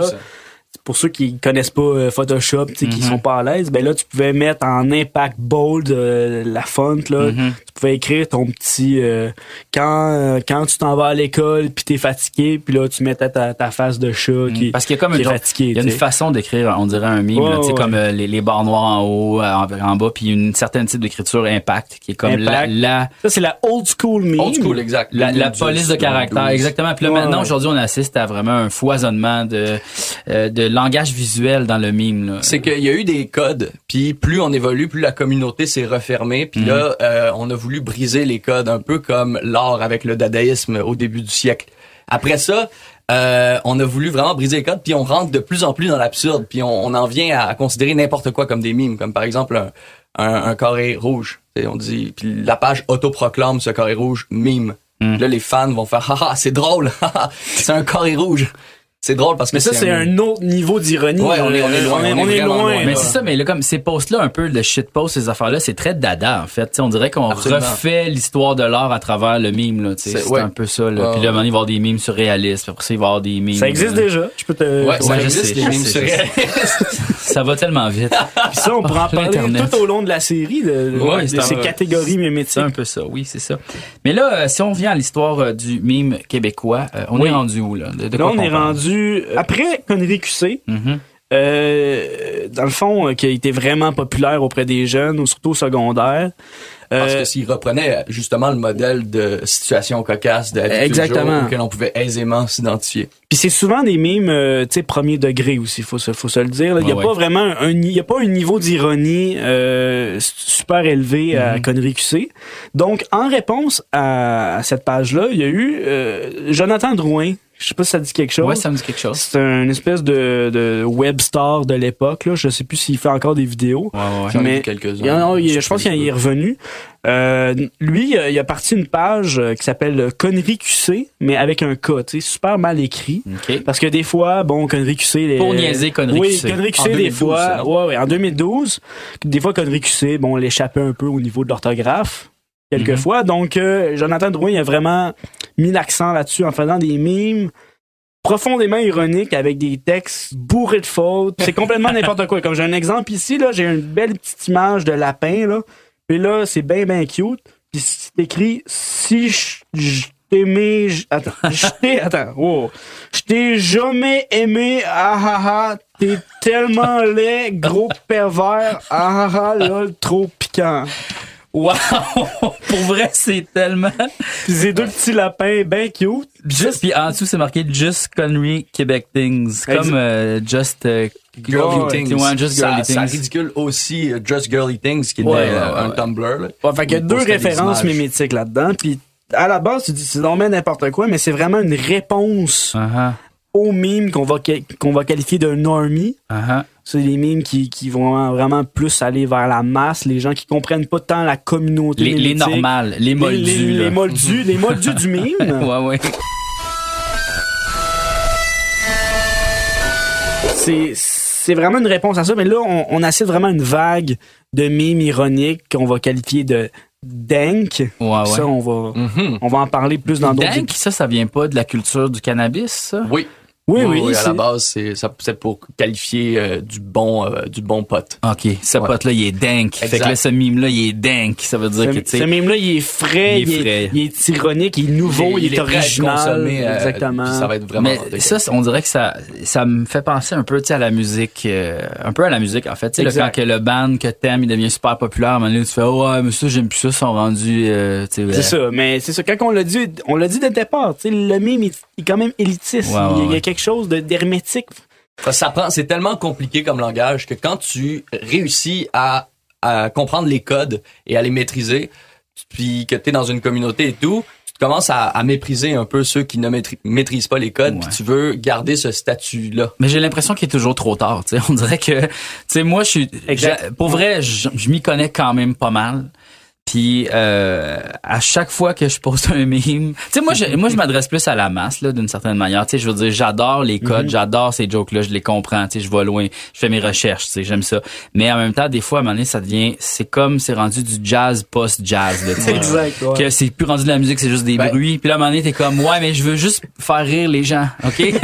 pour ceux qui connaissent pas euh, Photoshop, tu sais, qui Mhm. sont pas à l'aise, ben là tu pouvais mettre en impact bold euh, la font là, Mhm. Pouvais écrire ton petit euh, quand euh, quand tu t'en vas à l'école puis t'es fatigué, puis là tu mettais ta, ta face de chat qui Parce qu'il y a comme une, est fatigué, il y a une façon d'écrire, on dirait un mime, Ouais, là, tu sais, ouais. comme euh, les, les barres noires en haut, euh, en, en bas, puis une certaine type d'écriture impact, qui est comme la, Impact. la, Ça c'est la old school meme. Old school, exact. la, la police de caractère, exactement. Puis là, Ouais, maintenant, ouais. aujourd'hui, on assiste à vraiment un foisonnement de, euh, de langage visuel dans le mime. Là. C'est qu'il y a eu des codes, puis plus on évolue, plus la communauté s'est refermée, puis là, euh, on a voulu briser les codes, un peu comme l'art avec le dadaïsme au début du siècle. Après ça, euh, on a voulu vraiment briser les codes, puis on rentre de plus en plus dans l'absurde, puis on, on en vient à, considérer n'importe quoi comme des mimes, comme par exemple un, un, un carré rouge. Et on dit, puis la page autoproclame ce carré rouge mime. Mm. Là, les fans vont faire, <laughs> haha, c'est drôle, <laughs> c'est un carré rouge. C'est drôle parce que Mais ça c'est un autre niveau d'ironie. Ouais, on est- on est loin, On est, on loin. loin. là. Mais c'est ça, mais là, comme ces posts-là, un peu, le shitpost, ces affaires-là, c'est très dada, en fait. Tu sais, on dirait qu'on refait l'histoire de l'art à travers le mime, là. C'est- C'est ouais. un peu ça, là. Puis là, il va y avoir des mimes surréalistes. Puis après ça, il va y avoir des mimes. Ça existe euh, déjà. Je peux te. Ouais, ça existe, sais, les mimes surréalistes. Ça va tellement vite. Puis ça, on pourra en Oh, parler l'Internet. tout au long de la série de, de- Ouais, de c'est ces catégories C'est mimétiques. un peu ça, oui, c'est ça. Mais là, euh, si on vient à l'histoire euh, du mime québécois, on est rendu où, là? De, Là, quoi on est parle? Rendu après Connery QC. Mhm. Euh, dans le fond, euh, qui a été vraiment populaire auprès des jeunes, ou surtout au secondaire. Parce Euh, que s'il reprenait justement le modèle de situation cocasse de Exactement. auquel on pouvait aisément s'identifier. Puis c'est souvent des mimes, euh, tu sais, premier degré aussi, faut se, faut se le dire. Il y a Ouais, pas ouais. vraiment un, il y a pas un niveau d'ironie euh, super élevé à Mhm. Connery QC. Donc, en réponse à, à cette page-là, il y a eu euh, Jonathan Drouin. Je sais pas si ça dit quelque chose. Ouais, ça me dit quelque chose. C'est un espèce de, de web star de l'époque. Là. Je sais plus s'il fait encore des vidéos. Ouais, ouais, Mais- quelques-uns. Je pense qu'il y est revenu. Euh, lui, il a, parti une page euh, qui s'appelle Connery QC, mais avec un K, tu sais, super mal écrit. Parce que des fois, bon, Connery QC... Les, Pour niaiser Connery oui, QC. Connery QC, En des 2012, fois... Ouais, ouais, en 2012. Des fois, Connery QC, bon, l'échappait un peu au niveau de l'orthographe. Quelquefois. Donc, euh, Jonathan Drouin, il a vraiment mis l'accent là-dessus en faisant des mimes profondément ironiques avec des textes bourrés de fautes. C'est complètement <laughs> n'importe quoi. Comme j'ai un exemple ici, là, j'ai une belle petite image de lapin, là. Puis là, c'est bien, bien cute. Puis c'est écrit « Si je je t'ai aimé, j- attends, je t'ai, <laughs> attends, wow. Je t'ai jamais aimé, ah ah ah, t'es tellement laid, gros <laughs> pervers, ah ah ah, lol, trop piquant. Wow! <laughs> Pour vrai, c'est tellement. Pis ces deux petits lapins ben cute. Juste, puis en dessous, c'est marqué Just Connery Québec Things. Comme euh, Just euh, Girly Things. ouais, Just ça, Girly ça Things. ridicule aussi euh, Just Girly Things, qui est Ouais, euh, ouais, un ouais. Tumblr. là. Ouais, fait qu'il y a deux références mimétiques là-dedans. Puis à la base, tu dis c'est vraiment n'importe quoi, mais c'est vraiment une réponse Uh-huh, aux mimes qu'on va, qu'on va qualifier de normie. uh-huh. C'est des mimes qui, qui vont vraiment plus aller vers la masse, les gens qui comprennent pas tant la communauté. Les, les normales, les moldus. les, moldus, les moldus du mime. <laughs> Ouais, ouais. c'est c'est vraiment une réponse à ça mais là on, on assiste vraiment une vague de mimes ironiques qu'on va qualifier de dank Ouais, ouais. ça on va Mhm. on va en parler plus dans d'autres Dank, ça, ça vient pas de la culture du cannabis, ça? Oui. Oui oui, à c'est- la base, c'est ça c'est pour qualifier euh, du bon euh, du bon pote. OK, ce Ouais. pote-là, il est dank. Fait que Exact. là, ce mime-là, il est dank. Ça veut dire que, tu ce, ce mime là il est frais Il il est est, frais. il est ironique il est nouveau il, est, à être original euh, exactement ça va être vraiment. Mais ça, on dirait que ça, ça me fait penser un peu, tu sais, à la musique, euh, un peu à la musique, en fait. Tu sais, là, Exact. quand que le band que t'aimes, il devient super populaire, à un moment donné, tu fais, oh, ouais, mais ça, j'aime plus ça, ils sont rendus, euh, tu sais, c'est euh, ça mais c'est ça quand on l'a dit on l'a dit dès le départ tu sais le mime il, il est quand même élitiste Ouais, ouais, quelque chose de d'hermétique ça prend, c'est tellement compliqué comme langage que quand tu réussis à, à comprendre les codes et à les maîtriser, puis que tu es dans une communauté et tout, tu commences à, à mépriser un peu ceux qui ne maîtri- maîtrisent pas les codes, puis tu veux garder ce statut-là. Mais j'ai l'impression qu'il est toujours trop tard. Tu sais, on dirait que, tu sais, moi, je suis, pour vrai, je, je m'y connais quand même pas mal. Puis euh, à chaque fois que je poste <laughs> un mime, tu sais, moi, je, moi, je m'adresse plus à la masse là, d'une certaine manière. Tu sais, je veux dire, j'adore les codes, j'adore ces jokes-là, je les comprends. Tu sais, je vais loin, je fais mes recherches. Tu sais, j'aime ça. Mais en même temps, des fois, à un moment donné, ça devient, c'est comme, c'est rendu du jazz post-jazz. là, tu sais. <laughs> Exact, ouais. Que c'est plus rendu de la musique, c'est juste des Ben- bruits. Puis là, à un moment donné, t'es comme, ouais, mais je veux juste faire rire les gens, ok? <laughs>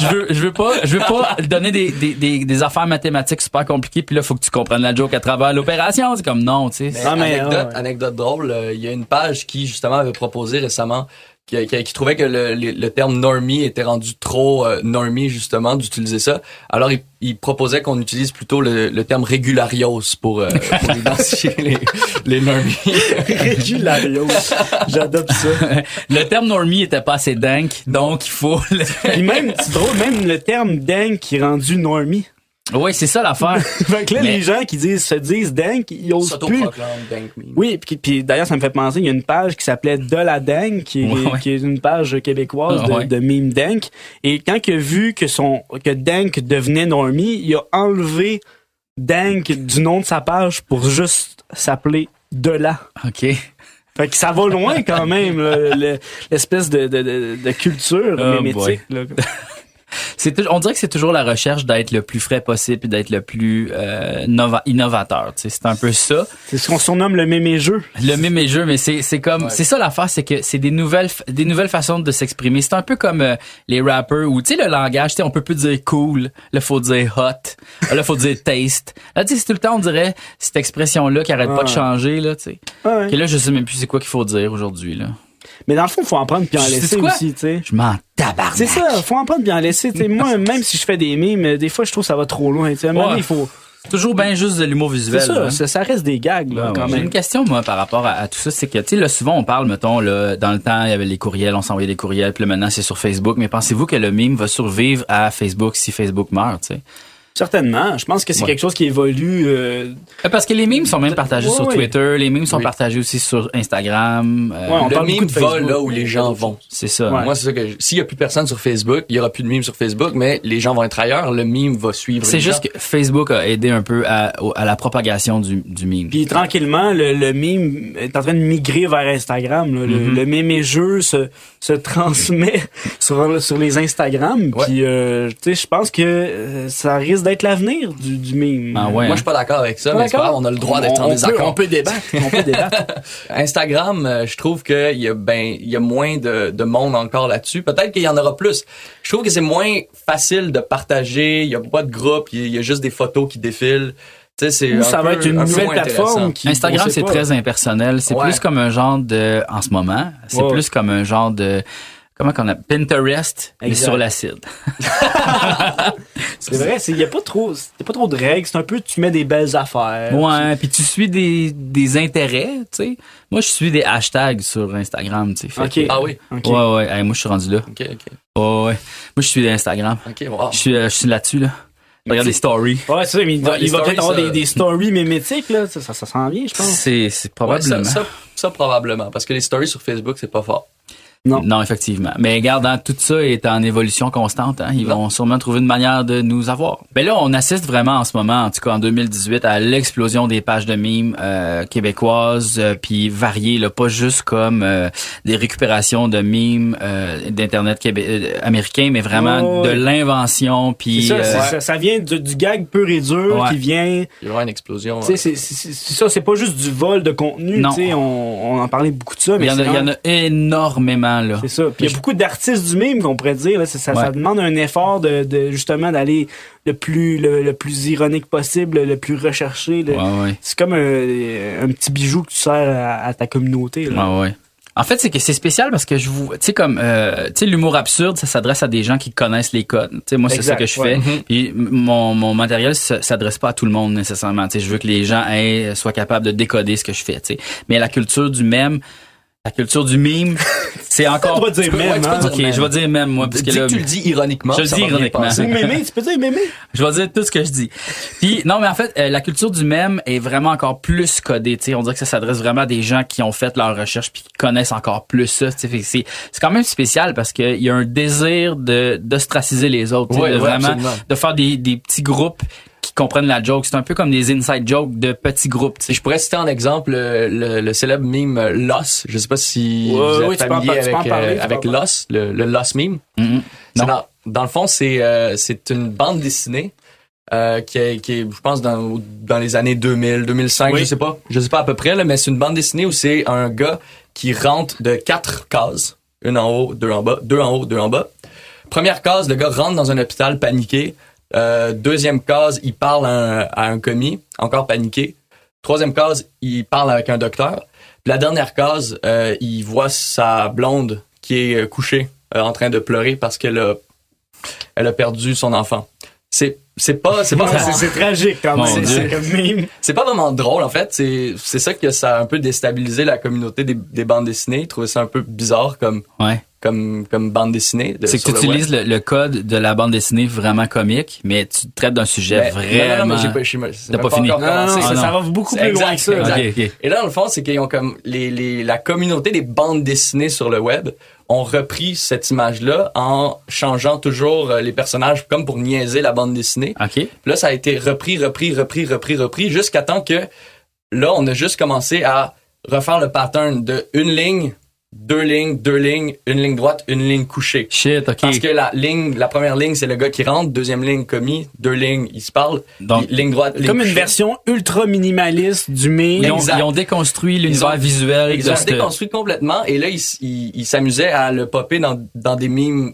Je veux, je veux pas, je veux pas donner des, des, des, des affaires mathématiques super compliquées. Puis là, faut que tu comprennes la joke à travers l'opération. C'est comme non, tu sais. Anecdote, ouais. anecdote drôle, euh, il y a une page qui justement avait proposé récemment qui, qui- qui trouvait que le, le- le terme normie était rendu trop euh, normie justement d'utiliser ça. Alors il, il proposait qu'on utilise plutôt le, le terme régularios pour, euh, pour <laughs> identifier les, les normies. Régularios. J'adopte ça. Le terme normie était pas assez dingue, donc il faut. le- Puis même, c'est drôle, même le terme dingue qui est rendu normie. Oui, c'est ça l'affaire. <laughs> Fait que là, Mais- les gens qui disent, se disent dingue, ils osent plus. Dank. Oui, puis, puis d'ailleurs, ça me fait penser, il y a une page qui s'appelait De la Dingue, qui est, Ouais, ouais. qui est une page québécoise de, Ouais. de meme Dank. Et quand il a vu que son que Dank devenait normie, il a enlevé Dank du nom de sa page pour juste s'appeler De la. OK. Fait que ça va loin quand même, l'espèce de, de, de, de culture Oh mémétique. là. C'est on dirait que c'est toujours la recherche d'être le plus frais possible et d'être le plus euh, nova- innovateur. tu sais. C'est un peu ça. C'est ce qu'on surnomme le mémé jeu. Le même est jeu, mais c'est c'est comme c'est ça l'affaire, c'est que c'est des nouvelles des nouvelles façons de s'exprimer. C'est un peu comme euh, les rappers où tu sais le langage, tu sais on peut plus dire cool, là faut dire hot, là faut dire taste. Là tu sais c'est tout le temps on dirait cette expression là qui arrête pas de Ouais. changer là, tu sais. Ah ouais. Et là je sais même plus c'est quoi qu'il faut dire aujourd'hui là. Mais dans le fond, faut en prendre puis en laisser aussi, tu sais. Je m'en tabarnak. C'est ça, faut en prendre bien en laisser. Moi, <laughs> même si je fais des mimes, des fois, je trouve que ça va trop loin. tu sais. À un moment Ouais. donné, il faut. C'est toujours bien juste de l'humour C'est visuel. ça, là. ça, ça reste des gags, là, Ouais, quand ouais. J'ai même. une question, moi, par rapport à, à tout ça. C'est que, tu sais, là, souvent, on parle, mettons, là, dans le temps, il y avait les courriels, on s'envoyait des courriels, puis là, maintenant, c'est sur Facebook. Mais pensez-vous que le meme va survivre à Facebook si Facebook meurt, tu sais? Certainement. Je pense que c'est Ouais. quelque chose qui évolue. euh, Euh, Parce que les memes sont même partagés Ouais, sur ouais. Twitter, les memes sont Oui. partagés aussi sur Instagram. euh, Ouais, on le parle meme de va là où les gens vont. c'est ça. Ouais. Moi, c'est ça que s'il y a plus personne sur Facebook, il y aura plus de memes sur Facebook, mais les gens vont être ailleurs, le meme va suivre. C'est juste gens. que Facebook a aidé un peu à, au- à la propagation du, du meme. Puis tranquillement, le, le meme est en train de migrer vers Instagram. là. Le, le mémé jeu se, se transmet <laughs> sur, sur les Instagram. Ouais. Puis, euh, tu sais, je pense que euh, ça risque d'être l'avenir du, du meme. Ah ouais, Moi, hein? je suis pas d'accord avec ça, mais c'est pas grave, on a le droit d'être en on peut, désaccord. on peut débattre. On peut débattre. <laughs> Instagram, euh, je trouve qu'il y a ben il y a moins de, de monde encore là-dessus. Peut-être qu'il y en aura plus. Je trouve que c'est moins facile de partager. Il y a pas de groupe. Il y a- il y a juste des photos qui défilent. Tu sais, c'est Ou ça un va peu- être une un nouvelle plateforme qui. Instagram, c'est pas. très impersonnel. C'est Ouais. plus comme un genre de, en ce moment, c'est Ouais. plus comme un genre de, comment qu'on a, Pinterest, mais sur l'acide. <laughs> <laughs> C'est vrai, il n'y a pas trop, y a pas trop de règles. C'est un peu, tu mets des belles affaires. Ouais, puis tu suis des, des intérêts, tu sais. Moi, je suis des hashtags sur Instagram, tu sais. Ah oui, Ok. Ouais, ouais. Hey, moi, je suis rendu là. ok, ok. Ouais, ouais. Moi, je suis Instagram. Ok, wow. Je suis, euh, je suis là-dessus, là. Regarde les stories. Ouais, c'est ça, mais il va, Ouais, il va peut-être stories, avoir ça- des, des stories mémétiques, là. Ça, ça, ça s'en vient, je pense. C'est, c'est Ouais, probablement. ça, ça, ça, probablement, parce que les stories sur Facebook, c'est pas fort. Non. effectivement. Mais regarde, hein, tout ça est en évolution constante. Hein. Ils vont sûrement trouver une manière de nous avoir. Ben là, on assiste vraiment en ce moment, en tout cas en 2018, à l'explosion des pages de mimes euh, québécoises, euh, puis variées, là, pas juste comme euh, des récupérations de mimes euh, d'internet québé- euh, américain, mais vraiment de l'invention. Puis ça, euh, ça, ça vient du, du gag pur et dur Ouais. qui vient. Il y avoir une explosion. Tu sais, c'est- c'est c'est ça, c'est pas juste du vol de contenu. Non. tu sais, On, on en parlait beaucoup de ça, mais il y en a, c'est il y en a énormément C'est ça. Puis il y a beaucoup d'artistes du mime qu'on pourrait dire. là. Ça, ça Ouais. demande un effort de, de justement d'aller le plus le, le plus ironique possible, le plus recherché. le- Ouais, ouais. C'est comme un, un petit bijou que tu sers à, à ta communauté. Là. En fait, c'est que c'est spécial parce que je vous, tu sais comme, euh, tu sais l'humour absurde, ça s'adresse à des gens qui connaissent les codes. Tu sais moi c'est ça que je ouais. fais. Puis mon mon matériel s'adresse pas à tout le monde nécessairement. Tu sais je veux que les gens aient, soient capables de décoder ce que je fais. Tu sais mais la culture du mème, la culture du mime, <laughs> c'est encore. On va dire peux- ouais, même. tu peux hein. dire Ok, même. je vais dire même moi parce que là, tu le dis ironiquement. Je le dis ironiquement. Ou mémé, tu peux dire mémé. je vais dire tout ce que je dis. Puis non, mais en fait, euh, la culture du mème est vraiment encore plus codée. Tu sais, on dirait que ça s'adresse vraiment à des gens qui ont fait leur recherche puis qui connaissent encore plus ça. tu sais. C'est c'est quand même spécial parce qu'il y a un désir de d'ostraciser les autres, tu sais, Ouais, de ouais, vraiment absolument. de faire des, des petits groupes qui comprennent la joke. C'est un peu comme des inside jokes de petits groupes. tu sais. Et je pourrais citer en exemple le, le, le célèbre meme euh, Loss. Je sais pas si Ouais, vous êtes oui, tu peux en familier avec, parler, euh, en avec parler. Loss, le, le Loss meme. C'est Non. Dans, dans le fond, c'est euh, c'est une bande dessinée euh, qui, est, qui est, je pense, dans, dans les années 2000, 2005, Oui. je sais pas. Je sais pas à peu près, là, mais c'est une bande dessinée où c'est un gars qui rentre de quatre cases. Une en haut, deux en bas, deux en haut, deux en bas. Première case, le gars rentre dans un hôpital paniqué. Euh, deuxième case, il parle à un, commis, encore paniqué. Troisième case, il parle avec un docteur. La dernière case, euh, il voit sa blonde qui est couchée euh, en train de pleurer parce qu'elle a, a perdu son enfant. C'est c'est pas c'est pas c'est- C'est tragique quand même. C'est comme mime. c'est pas vraiment drôle en fait. C'est c'est ça que ça a un peu déstabilisé la communauté des, des bandes dessinées. Ils trouvaient ça un peu bizarre comme Ouais. comme comme bande dessinée. de- C'est que tu le utilises le, le code de la bande dessinée vraiment comique, mais tu traites d'un sujet Mais- vraiment. non, non, non, mais j'ai pas, j'ai pas- pas fini. Non, non, commencé. non, ça, Ah, ça non. va beaucoup C'est plus loin que ça. Et là, dans le fond, c'est qu'ils ont comme les, les, la communauté des bandes dessinées sur le web ont repris cette image-là en changeant toujours euh, les personnages comme pour niaiser la bande dessinée. Là, ça a été repris, repris, repris, repris, repris, jusqu'à temps que là, on a juste commencé à refaire le pattern de une ligne, deux lignes, deux lignes, une ligne droite, une ligne couchée. Shit, ok. Parce que la ligne, la première ligne, c'est le gars qui rentre, deuxième ligne commis, deux lignes, il se parle, Donc, ligne droite, ligne Comme une version ultra minimaliste du mime. Ils ont, ils ont déconstruit Ils l'univers visuel Ils ont déconstruit complètement et là, ils ils ils s'amusaient à le popper dans, dans des mimes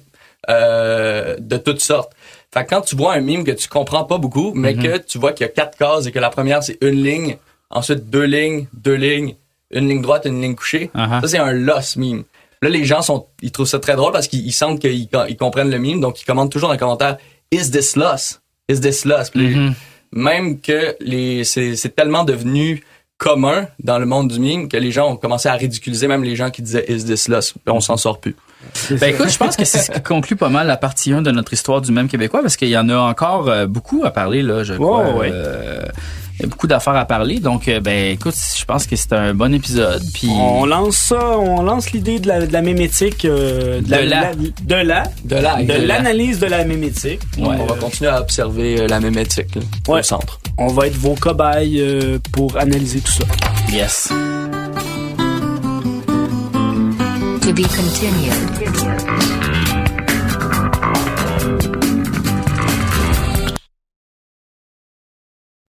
euh, de toutes sortes. Fait que quand tu vois un mime que tu comprends pas beaucoup, mais Mhm. que tu vois qu'il y a quatre cases et que la première, c'est une ligne, ensuite deux lignes, deux lignes, une ligne droite, une ligne couchée, Uh-huh. ça, c'est un loss mime. Là, les gens sont, ils trouvent ça très drôle parce qu'ils ils sentent qu'ils ils comprennent le mime, donc ils commentent toujours dans les commentaires « Is this loss? Is this loss? » Puis Mhm. même que les c'est tellement devenu commun dans le monde du mime que les gens ont commencé à ridiculiser même les gens qui disaient is this loss Puis on s'en sort plus. Ben écoute, je pense que c'est ce qui conclut pas mal la partie 1 de notre histoire du même québécois parce qu'il y en a encore euh, beaucoup à parler là, je crois. Ouais, ouais. Euh, il y a beaucoup d'affaires à parler donc euh, ben écoute, je pense que c'est un bon épisode puis On lance ça, on lance l'idée de la, de la mémétique, euh, de, la, De la. de la, De l'analyse de la mémétique. on va continuer à observer euh, la mémétique là, Ouais. au centre. On va être vos cobayes euh, pour analyser tout ça. yes. To be continued.